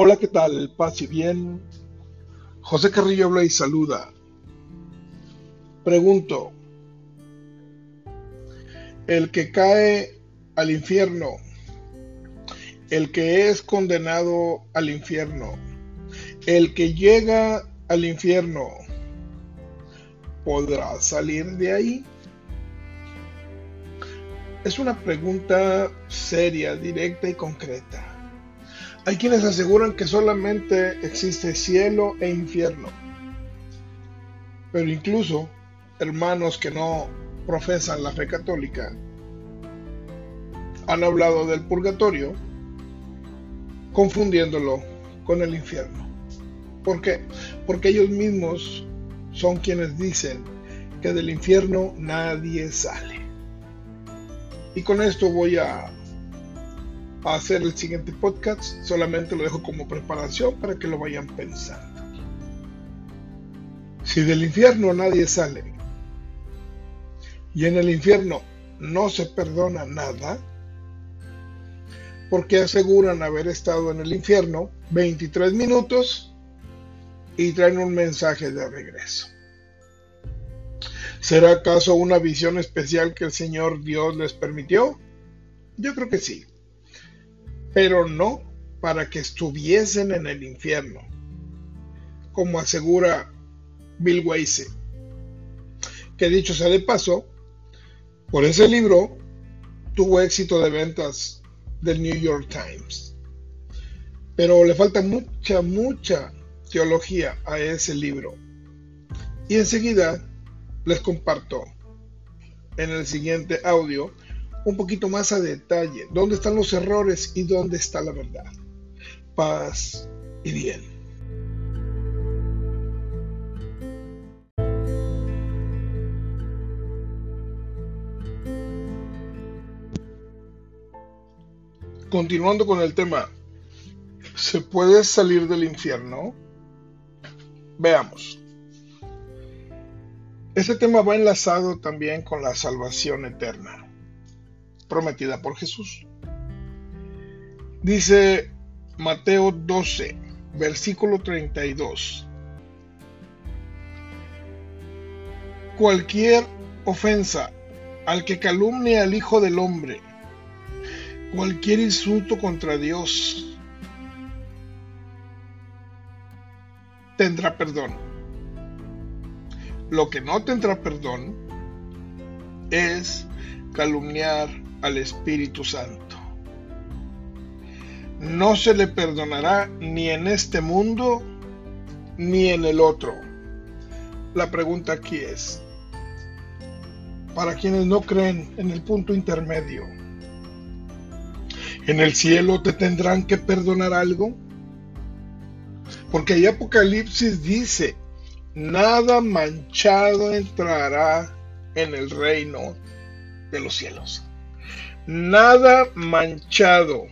Hola, ¿qué tal? Paz y bien. José Carrillo habla y saluda. Pregunto, el que cae al infierno, el que es condenado al infierno, el que llega al infierno, ¿podrá salir de ahí? Es una pregunta seria, directa y concreta. Hay quienes aseguran que solamente existe cielo e infierno. Pero incluso hermanos que no profesan la fe católica han hablado del purgatorio confundiéndolo con el infierno. ¿Por qué? Porque ellos mismos son quienes dicen que del infierno nadie sale. Y con esto voy a a hacer el siguiente podcast, solamente lo dejo como preparación para que lo vayan pensando. Si del infierno nadie sale y en el infierno no se perdona nada, porque aseguran haber estado en el infierno 23 minutos y traen un mensaje de regreso. ¿Será acaso una visión especial que el Señor Dios les permitió? Yo creo que sí pero no para que estuviesen en el infierno, como asegura Bill Weise, que dicho sea de paso, por ese libro tuvo éxito de ventas del New York Times. Pero le falta mucha, mucha teología a ese libro. Y enseguida les comparto en el siguiente audio un poquito más a detalle dónde están los errores y dónde está la verdad. Paz y bien. Continuando con el tema, ¿se puede salir del infierno? Veamos. Este tema va enlazado también con la salvación eterna prometida por Jesús. Dice Mateo 12, versículo 32. Cualquier ofensa al que calumnie al Hijo del Hombre, cualquier insulto contra Dios, tendrá perdón. Lo que no tendrá perdón es calumniar al Espíritu Santo. No se le perdonará ni en este mundo ni en el otro. La pregunta aquí es, para quienes no creen en el punto intermedio, ¿en el cielo te tendrán que perdonar algo? Porque ahí Apocalipsis dice, nada manchado entrará en el reino de los cielos nada manchado.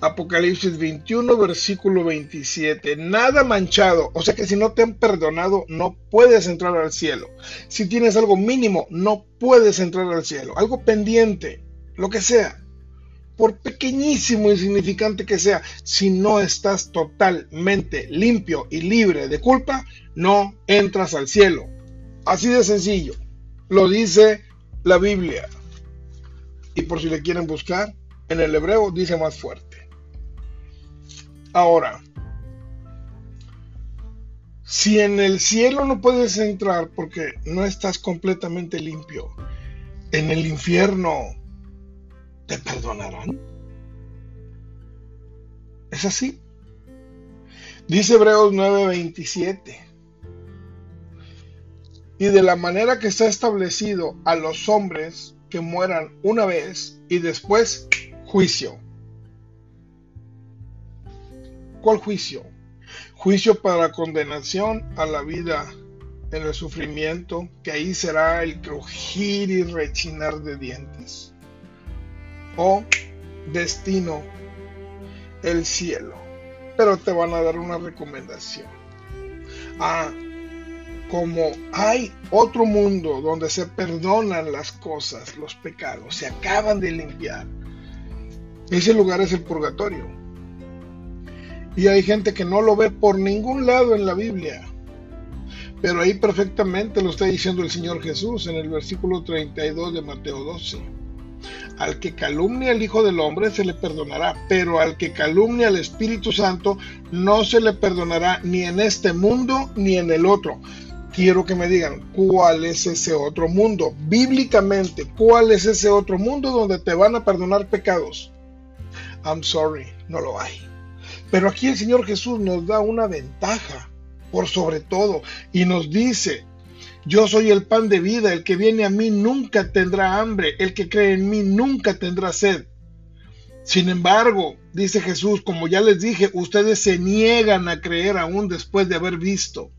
Apocalipsis 21, versículo 27. Nada manchado. O sea que si no te han perdonado, no puedes entrar al cielo. Si tienes algo mínimo, no puedes entrar al cielo. Algo pendiente, lo que sea. Por pequeñísimo y insignificante que sea, si no estás totalmente limpio y libre de culpa, no entras al cielo. Así de sencillo. Lo dice la Biblia. Y por si le quieren buscar, en el hebreo dice más fuerte. Ahora, si en el cielo no puedes entrar porque no estás completamente limpio, en el infierno te perdonarán. ¿Es así? Dice Hebreos 9:27. Y de la manera que está establecido a los hombres que mueran una vez y después juicio. ¿Cuál juicio? Juicio para condenación a la vida en el sufrimiento, que ahí será el crujir y rechinar de dientes. O destino, el cielo. Pero te van a dar una recomendación. Ah, como hay otro mundo donde se perdonan las cosas, los pecados, se acaban de limpiar, ese lugar es el purgatorio. Y hay gente que no lo ve por ningún lado en la Biblia. Pero ahí perfectamente lo está diciendo el Señor Jesús en el versículo 32 de Mateo 12. Al que calumnia al Hijo del Hombre se le perdonará, pero al que calumnia al Espíritu Santo no se le perdonará ni en este mundo ni en el otro. Quiero que me digan cuál es ese otro mundo. Bíblicamente, ¿cuál es ese otro mundo donde te van a perdonar pecados? I'm sorry, no lo hay. Pero aquí el Señor Jesús nos da una ventaja por sobre todo y nos dice, yo soy el pan de vida, el que viene a mí nunca tendrá hambre, el que cree en mí nunca tendrá sed. Sin embargo, dice Jesús, como ya les dije, ustedes se niegan a creer aún después de haber visto.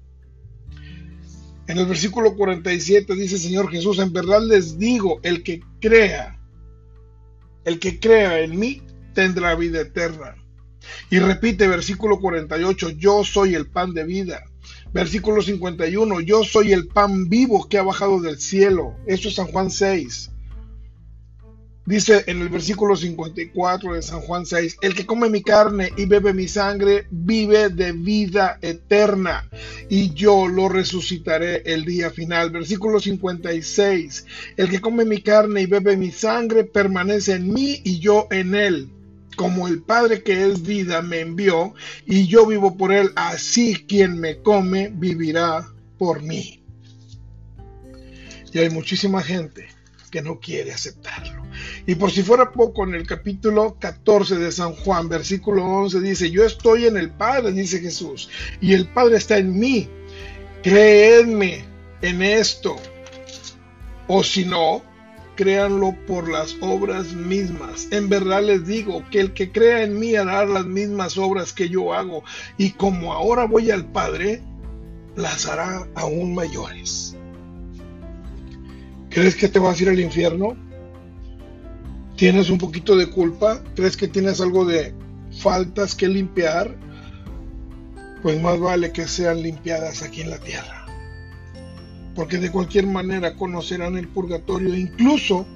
En el versículo 47 dice Señor Jesús, en verdad les digo, el que crea, el que crea en mí tendrá vida eterna. Y repite versículo 48, yo soy el pan de vida. Versículo 51, yo soy el pan vivo que ha bajado del cielo. Eso es San Juan 6. Dice en el versículo 54 de San Juan 6, el que come mi carne y bebe mi sangre vive de vida eterna y yo lo resucitaré el día final. Versículo 56, el que come mi carne y bebe mi sangre permanece en mí y yo en él como el Padre que es vida me envió y yo vivo por él, así quien me come vivirá por mí. Y hay muchísima gente que no quiere aceptarlo. Y por si fuera poco, en el capítulo 14 de San Juan, versículo 11, dice, yo estoy en el Padre, dice Jesús, y el Padre está en mí. Creedme en esto. O si no, créanlo por las obras mismas. En verdad les digo que el que crea en mí hará las mismas obras que yo hago, y como ahora voy al Padre, las hará aún mayores. ¿Crees que te vas a ir al infierno? ¿Tienes un poquito de culpa? ¿Crees que tienes algo de faltas que limpiar? Pues más vale que sean limpiadas aquí en la tierra porque de cualquier manera conocerán el purgatorio incluso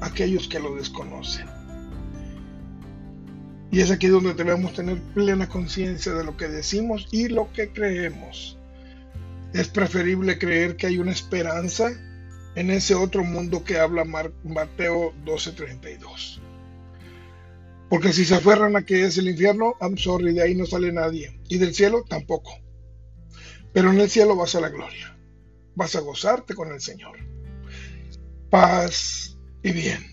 aquellos que lo desconocen. Y es aquí donde debemos tener plena conciencia de lo que decimos y lo que creemos. Es preferible creer que hay una esperanza en ese otro mundo que habla Mateo 12:32. Porque si se aferran a que es el infierno, I'm sorry, de ahí no sale nadie. Y del cielo tampoco. Pero en el cielo vas a la gloria vas a gozarte con el Señor. Paz y bien.